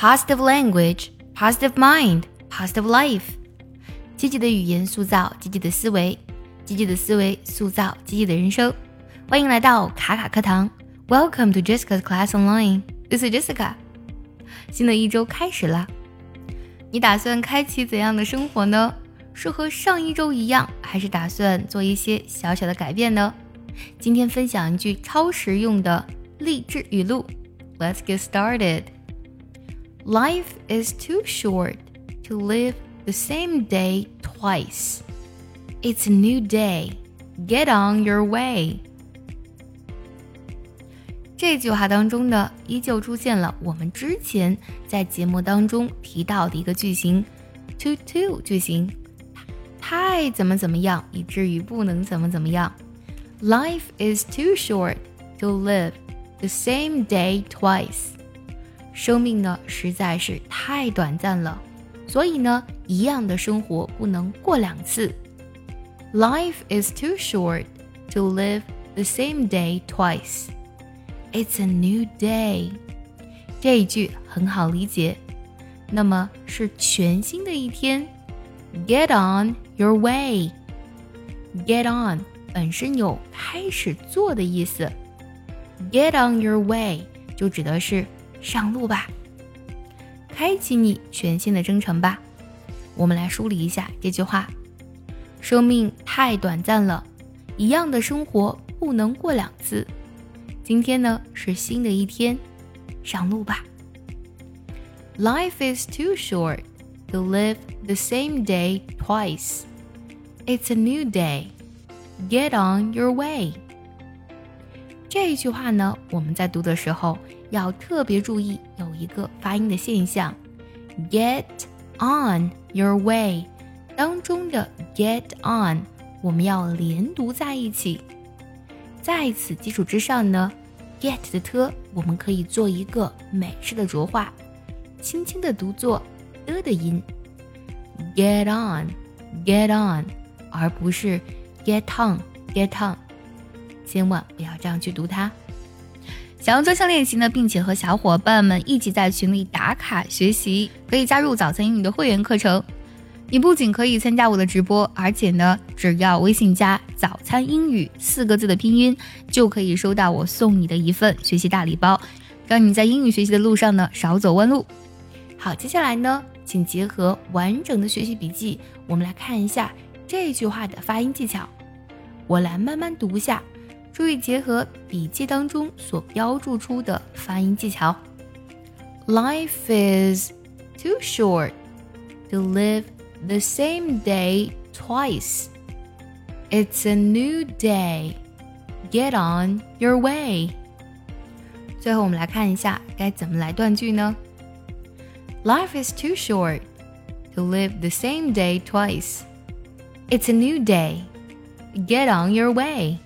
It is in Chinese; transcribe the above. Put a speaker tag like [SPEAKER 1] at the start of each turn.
[SPEAKER 1] positive language, positive mind, positive life。积极的语言塑造积极的思维，积极的思维塑造积极的人生。欢迎来到卡卡课堂，Welcome to Jessica's Class Online。This is Jessica。新的一周开始了，你打算开启怎样的生活呢？是和上一周一样，还是打算做一些小小的改变呢？今天分享一句超实用的励志语录。Let's get started. Life is too short to live the same day twice. It's a new day. Get on your way. 这句话当中呢，依旧出现了我们之前在节目当中提到的一个句型，too too 句型，太怎么怎么样，以至于不能怎么怎么样。Life is too short to live the same day twice。 生命呢实在是太短暂了，所以呢，一样的生活不能过两次。Life is too short to live the same day twice. It's a new day。这一句很好理解，那么是全新的一天。Get on your way。Get on 本身有开始做的意思，Get on your way 就指的是上路吧，开启你全新的征程吧。我们来梳理一下这句话：生命太短暂了，一样的生活不能过两次。今天呢是新的一天，上路吧。Life is too short to live the same day twice. It's a new day. Get on your way。这一句话呢，我们在读的时候要特别注意有一个发音的现象，get on your way 当中的 get on 我们要连读在一起。在此基础之上呢，get 的 t 我们可以做一个美式的浊化，轻轻的读作的的音，get on，get on，而不是。Get on, get on，千万不要这样去读它。想要专项练习呢，并且和小伙伴们一起在群里打卡学习，可以加入早餐英语的会员课程。你不仅可以参加我的直播，而且呢，只要微信加“早餐英语”四个字的拼音，就可以收到我送你的一份学习大礼包，让你在英语学习的路上呢少走弯路。好，接下来呢，请结合完整的学习笔记，我们来看一下。这句话的发音技巧，我来慢慢读下，注意结合笔记当中所标注出的发音技巧。Life is too short to live the same day twice. It's a new day. Get on your way. 最后，我们来看一下该怎么来断句呢？Life is too short to live the same day twice. It's a new day. Get on your way.